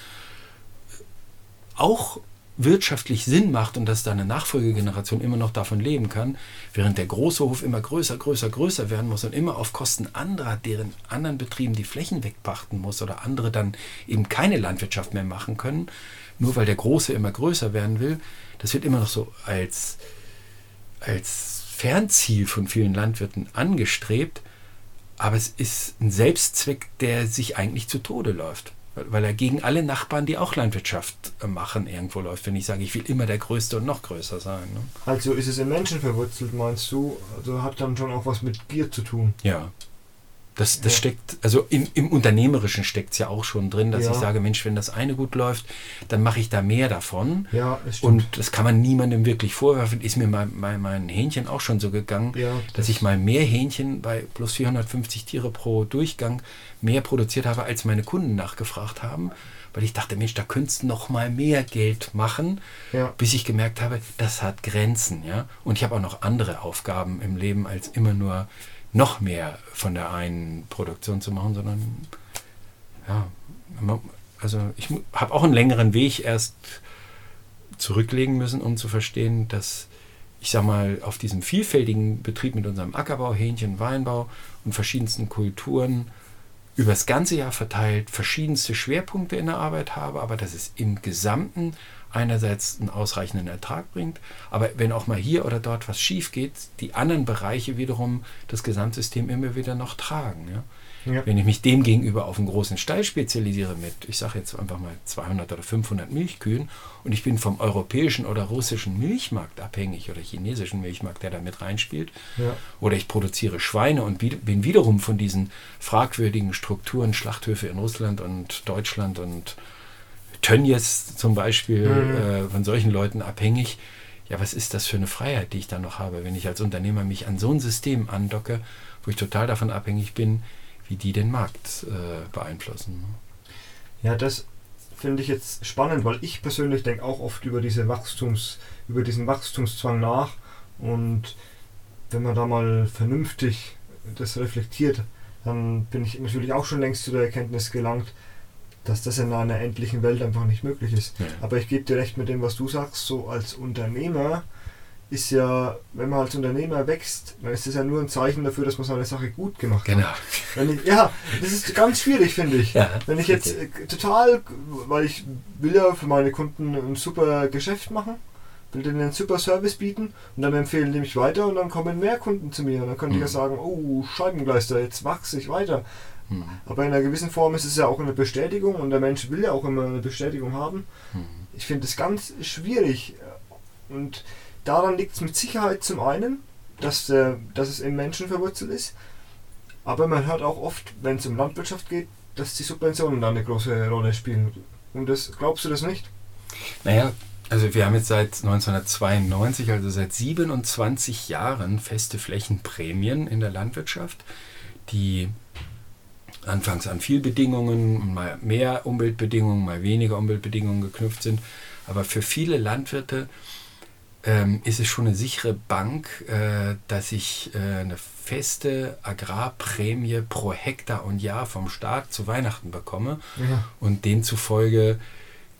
auch wirtschaftlich Sinn macht und dass da eine Nachfolgegeneration immer noch davon leben kann, während der große Hof immer größer, größer, größer werden muss und immer auf Kosten anderer, deren anderen Betrieben die Flächen wegpachten muss oder andere dann eben keine Landwirtschaft mehr machen können, nur weil der große immer größer werden will, das wird immer noch so als, als Fernziel von vielen Landwirten angestrebt, aber es ist ein Selbstzweck, der sich eigentlich zu Tode läuft weil er gegen alle Nachbarn, die auch Landwirtschaft äh, machen, irgendwo läuft. Wenn ich sage, ich will immer der Größte und noch größer sein. Ne? Also ist es im Menschen verwurzelt, meinst du? Also hat dann schon auch was mit Gier zu tun. Ja, das, das ja. steckt, also im, im Unternehmerischen steckt es ja auch schon drin, dass ja. ich sage, Mensch, wenn das eine gut läuft, dann mache ich da mehr davon. Ja, Und das kann man niemandem wirklich vorwerfen. Ist mir mein, mein, mein Hähnchen auch schon so gegangen, ja, das dass ich mal mehr Hähnchen bei plus 450 Tiere pro Durchgang mehr produziert habe, als meine Kunden nachgefragt haben. Weil ich dachte, Mensch, da könntest du noch mal mehr Geld machen, bis ich gemerkt habe, das hat Grenzen. ja. Und ich habe auch noch andere Aufgaben im Leben, als immer nur noch mehr von der einen Produktion zu machen, sondern ja, also ich habe auch einen längeren Weg erst zurücklegen müssen, um zu verstehen, dass ich sag mal, auf diesem vielfältigen Betrieb mit unserem Ackerbau, Hähnchen, Weinbau und verschiedensten Kulturen über das ganze Jahr verteilt verschiedenste Schwerpunkte in der Arbeit habe, aber dass es im Gesamten einerseits einen ausreichenden Ertrag bringt, aber wenn auch mal hier oder dort was schief geht, die anderen Bereiche wiederum das Gesamtsystem immer wieder noch tragen. Ja? Ja. Wenn ich mich dem gegenüber auf einen großen Stall spezialisiere mit, ich sage jetzt einfach mal 200 oder 500 Milchkühen und ich bin vom europäischen oder russischen Milchmarkt abhängig oder chinesischen Milchmarkt, der da mit reinspielt, ja. oder ich produziere Schweine und bin wiederum von diesen fragwürdigen Strukturen, Schlachthöfe in Russland und Deutschland und Tönnies zum Beispiel, mhm. äh, von solchen Leuten abhängig. Ja, was ist das für eine Freiheit, die ich da noch habe, wenn ich als Unternehmer mich an so ein System andocke, wo ich total davon abhängig bin, wie die den Markt äh, beeinflussen. Ne? Ja, das finde ich jetzt spannend, weil ich persönlich denke auch oft über diese Wachstums, über diesen Wachstumszwang nach und wenn man da mal vernünftig das reflektiert, dann bin ich natürlich auch schon längst zu der Erkenntnis gelangt, dass das in einer endlichen Welt einfach nicht möglich ist. Ja. Aber ich gebe dir recht mit dem, was du sagst, so als Unternehmer ist ja, wenn man als Unternehmer wächst, dann ist das ja nur ein Zeichen dafür, dass man seine Sache gut gemacht genau. hat. Genau. Ja, das ist ganz schwierig, finde ich. Ja, wenn ich jetzt äh, total, weil ich will ja für meine Kunden ein super Geschäft machen, will denen einen super Service bieten und dann empfehlen die mich weiter und dann kommen mehr Kunden zu mir und dann könnte mhm. ich ja sagen, oh, Scheibengleister, jetzt wachse ich weiter. Mhm. Aber in einer gewissen Form ist es ja auch eine Bestätigung und der Mensch will ja auch immer eine Bestätigung haben. Mhm. Ich finde es ganz schwierig und Daran liegt es mit Sicherheit zum einen, dass, äh, dass es im Menschen verwurzelt ist, aber man hört auch oft, wenn es um Landwirtschaft geht, dass die Subventionen da eine große Rolle spielen. Und das glaubst du das nicht? Naja, also wir haben jetzt seit 1992, also seit 27 Jahren feste Flächenprämien in der Landwirtschaft, die anfangs an viel Bedingungen, mal mehr Umweltbedingungen, mal weniger Umweltbedingungen geknüpft sind. Aber für viele Landwirte ähm, ist es schon eine sichere Bank, äh, dass ich äh, eine feste Agrarprämie pro Hektar und Jahr vom Staat zu Weihnachten bekomme. Ja. Und demzufolge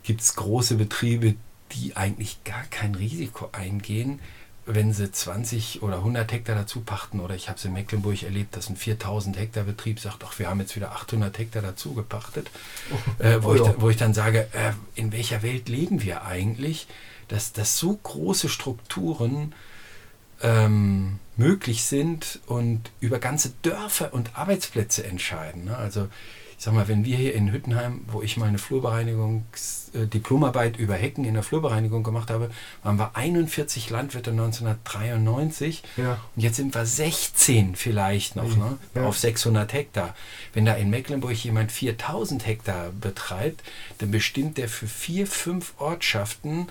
gibt es große Betriebe, die eigentlich gar kein Risiko eingehen, wenn sie 20 oder 100 Hektar dazu pachten. Oder ich habe es in Mecklenburg erlebt, dass ein 4000 Hektar Betrieb sagt, ach, wir haben jetzt wieder 800 Hektar dazu gepachtet. Oh. Äh, wo, oh, ich, wo ich dann sage, äh, in welcher Welt leben wir eigentlich? dass, dass so große Strukturen ähm, möglich sind und über ganze Dörfer und Arbeitsplätze entscheiden. Ne? Also sag mal, wenn wir hier in Hüttenheim, wo ich meine Flurbereinigungsdiplomarbeit äh, über Hecken in der Flurbereinigung gemacht habe, waren wir 41 Landwirte 1993 ja. und jetzt sind wir 16 vielleicht noch ne? Ja. auf 600 Hektar. Wenn da in Mecklenburg jemand 4000 Hektar betreibt, dann bestimmt der für vier, fünf Ortschaften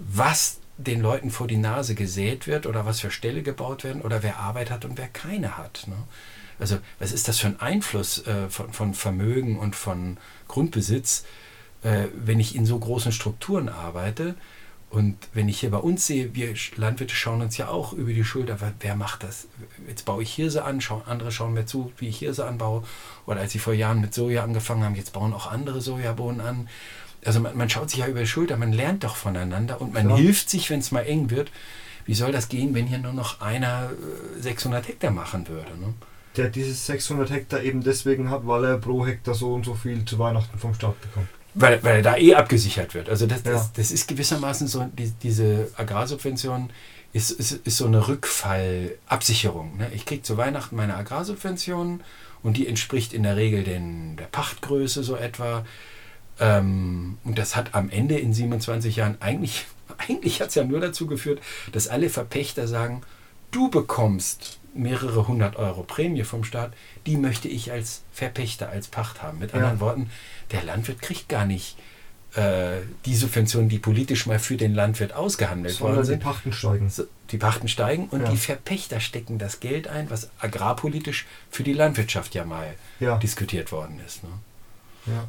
was den Leuten vor die Nase gesät wird oder was für Ställe gebaut werden oder wer Arbeit hat und wer keine hat. Ne? Also was ist das für ein Einfluss äh, von, von, Vermögen und von Grundbesitz, äh, wenn ich in so großen Strukturen arbeite? Und wenn ich hier bei uns sehe, wir Landwirte schauen uns ja auch über die Schulter, wer macht das? Jetzt baue ich Hirse an, schau, andere schauen mir zu, wie ich Hirse anbaue. Oder als sie vor Jahren mit Soja angefangen haben, jetzt bauen auch andere Sojabohnen an also man, man, schaut sich ja über die Schulter, man lernt doch voneinander und man ja. hilft sich, wenn es mal eng wird. Wie soll das gehen, wenn hier nur noch einer 600 äh, Hektar machen würde? Ne? Der dieses 600 Hektar eben deswegen hat, weil er pro Hektar so und so viel zu Weihnachten vom Staat bekommt. Weil, weil er da eh abgesichert wird. Also das, ja. das, das ist gewissermaßen so, die, diese Agrarsubvention ist, ist, ist so eine Rückfallabsicherung. Ne? Ich kriege zu Weihnachten meine Agrarsubvention und die entspricht in der Regel den, der Pachtgröße so etwa. Ähm, und das hat am Ende in 27 Jahren eigentlich, eigentlich hat es ja nur dazu geführt, dass alle Verpächter sagen, du bekommst mehrere hundert Euro Prämie vom Staat, die möchte ich als Verpächter, als Pacht haben. Mit anderen ja. Worten, der Landwirt kriegt gar nicht äh, die Subventionen, die politisch mal für den Landwirt ausgehandelt Sondern worden sind. Die Pachten steigen. Die Pachten steigen und ja. die Verpächter stecken das Geld ein, was agrarpolitisch für die Landwirtschaft ja mal ja. diskutiert worden ist. Ne?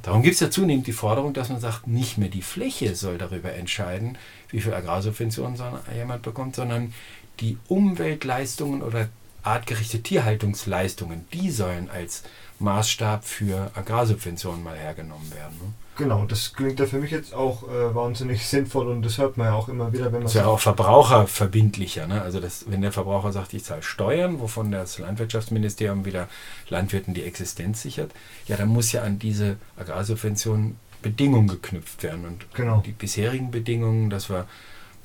Darum gibt es ja zunehmend die Forderung, dass man sagt, nicht mehr die Fläche soll darüber entscheiden, wie viel Agrarsubventionen jemand bekommt, sondern die Umweltleistungen oder artgerechte Tierhaltungsleistungen, die sollen als Maßstab für Agrarsubventionen mal hergenommen werden. Ne? Genau, das klingt ja für mich jetzt auch äh, wahnsinnig sinnvoll und das hört man ja auch immer wieder, wenn man. Das ist ja auch verbraucherverbindlicher. Ne? Also, das, wenn der Verbraucher sagt, ich zahle Steuern, wovon das Landwirtschaftsministerium wieder Landwirten die Existenz sichert, ja, dann muss ja an diese Agrarsubventionen Bedingungen geknüpft werden. Und genau. die bisherigen Bedingungen, dass wir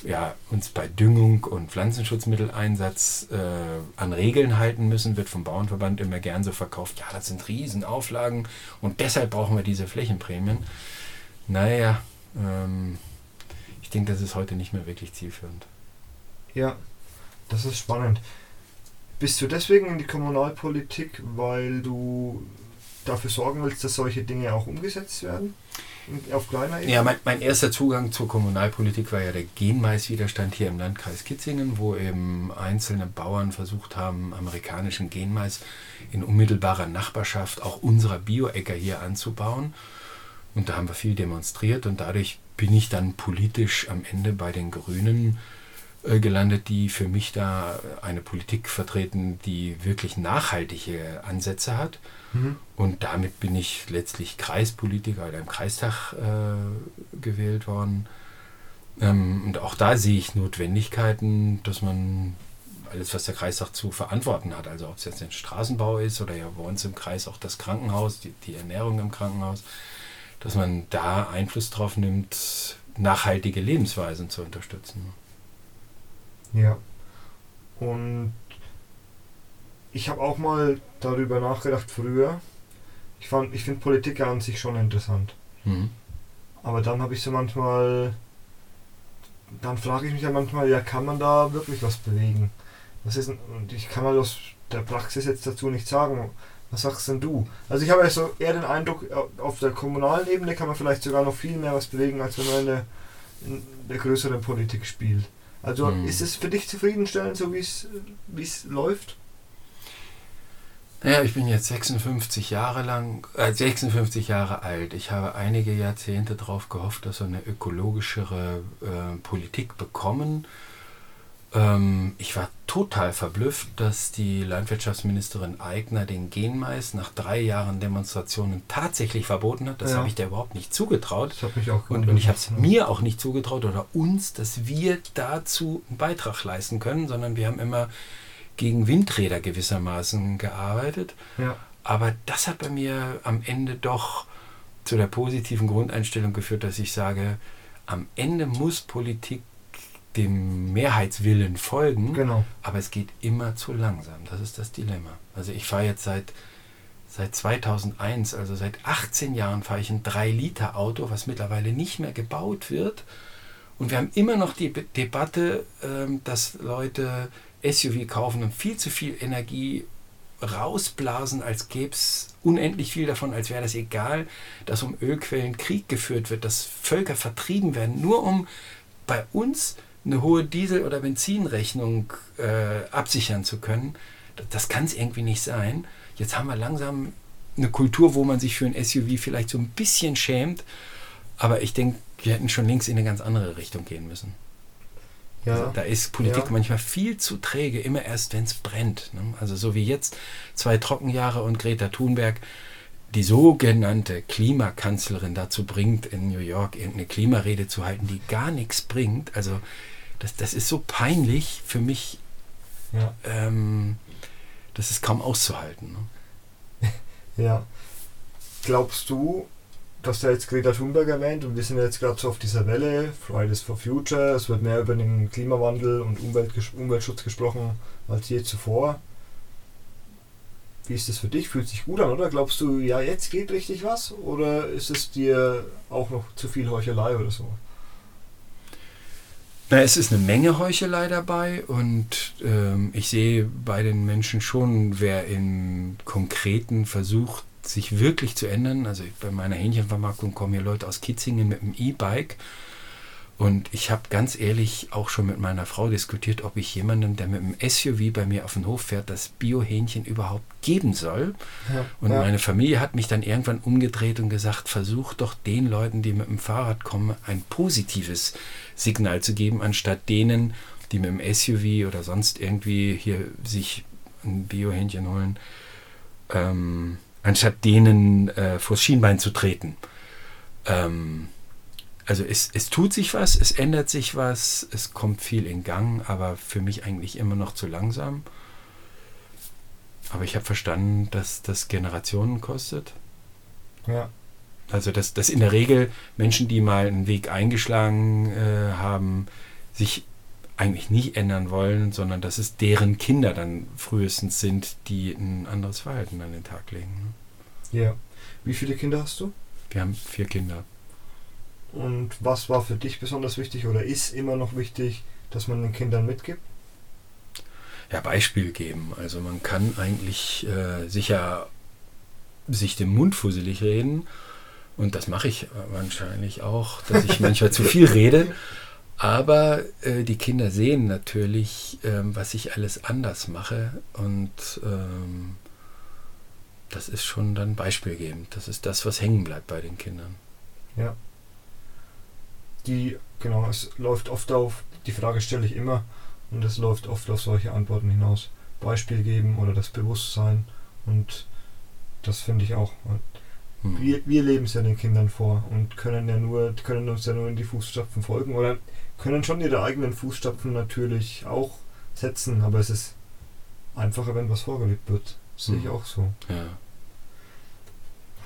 ja, uns bei Düngung und Pflanzenschutzmitteleinsatz äh, an Regeln halten müssen, wird vom Bauernverband immer gern so verkauft, ja, das sind Riesenauflagen und deshalb brauchen wir diese Flächenprämien. Naja, ähm, ich denke, das ist heute nicht mehr wirklich zielführend. Ja, das ist spannend. Bist du deswegen in die Kommunalpolitik, weil du dafür sorgen willst, dass solche Dinge auch umgesetzt werden? Auf kleiner Ebene? Ja, mein, mein, erster Zugang zur Kommunalpolitik war ja der Genmaiswiderstand hier im Landkreis Kitzingen, wo eben einzelne Bauern versucht haben, amerikanischen Genmais in unmittelbarer Nachbarschaft auch unserer Bioäcker hier anzubauen. Und da haben wir viel demonstriert und dadurch bin ich dann politisch am Ende bei den Grünen äh, gelandet, die für mich da eine Politik vertreten, die wirklich nachhaltige Ansätze hat. Mhm. Und damit bin ich letztlich Kreispolitiker oder im Kreistag äh, gewählt worden. Ähm, und auch da sehe ich Notwendigkeiten, dass man alles, was der Kreistag zu verantworten hat, also ob es jetzt ein Straßenbau ist oder ja bei uns im Kreis auch das Krankenhaus, die, die Ernährung im Krankenhaus, dass man da Einfluss drauf nimmt, nachhaltige Lebensweisen zu unterstützen. Ja. Und ich habe auch mal darüber nachgedacht früher. Ich, fand, ich finde Politik an sich schon interessant. Mhm. Aber dann habe ich so manchmal, dann frage ich mich ja manchmal, ja, kann man da wirklich was bewegen? Das ist, und ich kann halt aus der Praxis jetzt dazu nicht sagen. Was sagst denn du? Also ich habe ja so eher den Eindruck, auf der kommunalen Ebene kann man vielleicht sogar noch viel mehr was bewegen, als wenn man in der, in der größeren Politik spielt. Also hm. ist es für dich zufriedenstellend, so wie es läuft? Naja, ich bin jetzt 56 Jahre lang, äh, 56 Jahre alt. Ich habe einige Jahrzehnte darauf gehofft, dass wir eine ökologischere äh, Politik bekommen. Ähm, ich war total verblüfft, dass die Landwirtschaftsministerin Eigner den Genmais nach drei Jahren Demonstrationen tatsächlich verboten hat. Das ja. habe ich der überhaupt nicht zugetraut. Das hat mich auch und, und ich habe es ja. mir auch nicht zugetraut oder uns, dass wir dazu einen Beitrag leisten können, sondern wir haben immer gegen Windräder gewissermaßen gearbeitet. Ja. Aber das hat bei mir am Ende doch zu der positiven Grundeinstellung geführt, dass ich sage, am Ende muss Politik dem Mehrheitswillen folgen, genau. aber es geht immer zu langsam. Das ist das Dilemma. Also ich fahre jetzt seit, seit 2001, also seit 18 Jahren fahre ich ein 3-Liter-Auto, was mittlerweile nicht mehr gebaut wird. Und wir haben immer noch die Debatte, ähm, dass Leute SUV kaufen und viel zu viel Energie rausblasen, als gäbe es unendlich viel davon, als wäre das egal, dass um Ölquellen Krieg geführt wird, dass Völker vertrieben werden, nur um bei uns eine hohe Diesel- oder Benzinrechnung äh, absichern zu können. Das, kann es irgendwie nicht sein. Jetzt haben wir langsam eine Kultur, wo man sich für ein SUV vielleicht so ein bisschen schämt. Aber ich denke, wir hätten schon links in eine ganz andere Richtung gehen müssen. Ja. Also da ist Politik ja. manchmal viel zu träge, immer erst, wenn es brennt. Ne? Also so wie jetzt zwei Trockenjahre und Greta Thunberg die sogenannte Klimakanzlerin dazu bringt, in New York irgendeine Klimarede zu halten, die gar nichts bringt. Also das, das ist so peinlich für mich. Ja. Ähm, das ist kaum auszuhalten. Ne? ja. Glaubst du, dass der jetzt Greta Thunberg erwähnt und wir sind jetzt gerade so auf dieser Welle, Fridays for Future, es wird mehr über den Klimawandel und Umwelt, Umweltschutz gesprochen als je zuvor. Wie ist das für dich? Fühlt sich gut an, oder? Glaubst du, ja, jetzt geht richtig was? Oder ist es dir auch noch zu viel Heuchelei oder so? Na, es ist eine Menge Heuchelei dabei und ähm, ich sehe bei den Menschen schon, wer im Konkreten versucht, sich wirklich zu ändern. Also bei meiner Hähnchenvermarktung kommen hier Leute aus Kitzingen mit dem E-Bike. Und ich habe ganz ehrlich auch schon mit meiner Frau diskutiert, ob ich jemanden, der mit dem SUV bei mir auf den Hof fährt, das Bio-Hähnchen überhaupt geben soll. Ja, und ja. meine Familie hat mich dann irgendwann umgedreht und gesagt, versuch doch den Leuten, die mit dem Fahrrad kommen, ein positives Signal zu geben, anstatt denen, die mit dem SUV oder sonst irgendwie hier sich ein Biohähnchen holen, ähm, anstatt denen äh, vors Schienbein zu treten. Ähm, also es, es tut sich was, es ändert sich was, es kommt viel in Gang, aber für mich eigentlich immer noch zu langsam. Aber ich habe verstanden, dass das Generationen kostet. Ja. Also dass, dass in der Regel Menschen, die mal einen Weg eingeschlagen äh, haben, sich eigentlich nicht ändern wollen, sondern dass es deren Kinder dann frühestens sind, die ein anderes Verhalten an den Tag legen. Ne? Ja. Wie viele Kinder hast du? Wir haben vier Kinder. Und was war für dich besonders wichtig oder ist immer noch wichtig, dass man den Kindern mitgibt? Ja, Beispiel geben. Also man kann eigentlich äh, sicher sich den Mund fusselig reden. Und das mache ich wahrscheinlich auch, dass ich manchmal zu viel rede. Aber äh, die Kinder sehen natürlich, ähm, was ich alles anders mache. Und ähm, das ist schon dann beispielgebend. Das ist das, was hängen bleibt bei den Kindern. Ja. Die, genau, es läuft oft auf, die Frage stelle ich immer, und es läuft oft auf solche Antworten hinaus. Beispiel geben oder das Bewusstsein. Und das finde ich auch. Hm. Wir, wir leben es ja den Kindern vor und können ja nur, können uns ja nur in die Fußstapfen folgen oder können schon ihre eigenen Fußstapfen natürlich auch setzen, aber es ist einfacher, wenn was vorgelebt wird. Das sehe ich hm. auch so. Ja.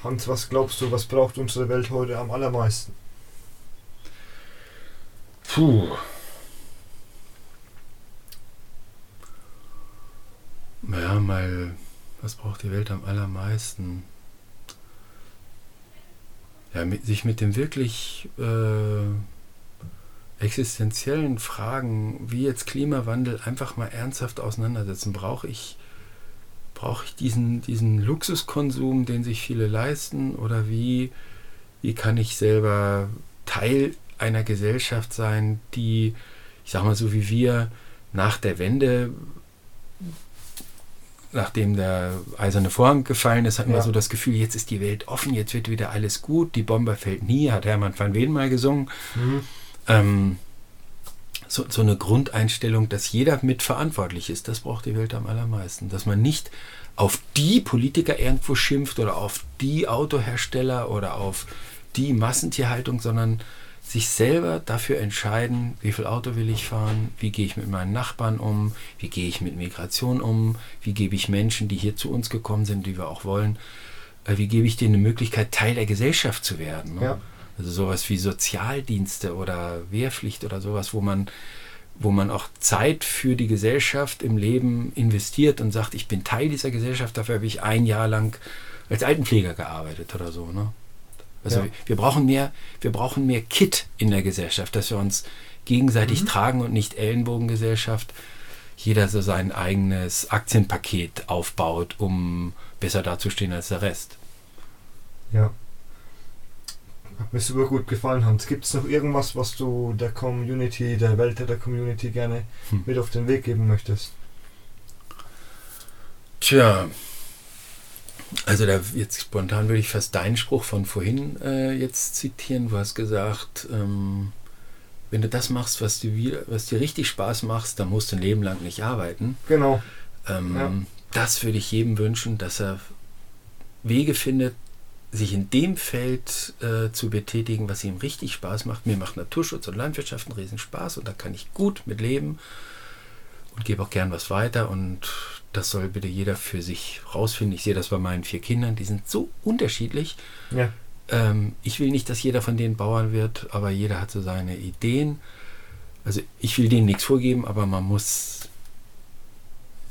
Hans, was glaubst du, was braucht unsere Welt heute am allermeisten? Puh. Ja, mal, was braucht die Welt am allermeisten? Ja, mit, sich mit dem wirklich äh, existenziellen Fragen wie jetzt Klimawandel einfach mal ernsthaft auseinandersetzen. Brauche ich, brauche ich diesen, diesen Luxuskonsum, den sich viele leisten? Oder wie, wie kann ich selber Teil einer Gesellschaft sein, die, ich sag mal so wie wir, nach der Wende nachdem der eiserne Vorhang gefallen ist, hatten ja. wir so das Gefühl, jetzt ist die Welt offen, jetzt wird wieder alles gut, die Bombe fällt nie, hat Hermann van Ween mal gesungen. Mhm. Ähm, so, so eine Grundeinstellung, dass jeder mitverantwortlich ist, das braucht die Welt am allermeisten. Dass man nicht auf die Politiker irgendwo schimpft oder auf die Autohersteller oder auf die Massentierhaltung, sondern sich selber dafür entscheiden, wie viel Auto will ich fahren, wie gehe ich mit meinen Nachbarn um, wie gehe ich mit Migration um, wie gebe ich Menschen, die hier zu uns gekommen sind, die wir auch wollen, äh, wie gebe ich denen eine Möglichkeit, Teil der Gesellschaft zu werden. Ne? Ja. Also sowas wie Sozialdienste oder Wehrpflicht oder sowas, wo man, wo man auch Zeit für die Gesellschaft im Leben investiert und sagt, ich bin Teil dieser Gesellschaft, dafür habe ich ein Jahr lang als Altenpfleger gearbeitet oder so. Ne? Also ja. wir, brauchen mehr, wir brauchen mehr Kit in der Gesellschaft, dass wir uns gegenseitig mhm. tragen und nicht Ellenbogengesellschaft. Jeder so sein eigenes Aktienpaket aufbaut, um besser dazustehen als der Rest. Ja. Hat mir super gut gefallen, Hans. Gibt es noch irgendwas, was du der Community, der Welt der Community gerne hm. mit auf den Weg geben möchtest? Tja, also da jetzt spontan würde ich fast deinen Spruch von vorhin äh, jetzt zitieren. Du hast gesagt, ähm, wenn du das machst, was, du, was dir richtig Spaß macht, dann musst du ein Leben lang nicht arbeiten. Genau. Ähm, ja. Das würde ich jedem wünschen, dass er Wege findet, sich in dem Feld äh, zu betätigen, was ihm richtig Spaß macht. Mir macht Naturschutz und Landwirtschaft einen riesen Spaß und da kann ich gut mit leben und gebe auch gern was weiter und das soll bitte jeder für sich rausfinden. Ich sehe das bei meinen vier Kindern, die sind so unterschiedlich. Ja. Ähm, ich will nicht, dass jeder von denen Bauern wird, aber jeder hat so seine Ideen. Also ich will denen nichts vorgeben, aber man muss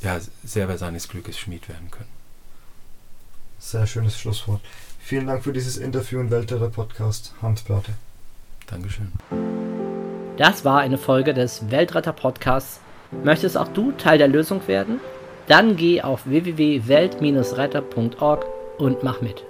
ja selber seines Glückes Schmied werden können. Sehr schönes Schlusswort. Vielen Dank für dieses Interview im Weltretter Podcast, Hans Plate. Dankeschön. Das war eine Folge des Weltretter Podcasts Möchtest auch du Teil der Lösung werden? Dann geh auf www.welt-retter.org und mach mit.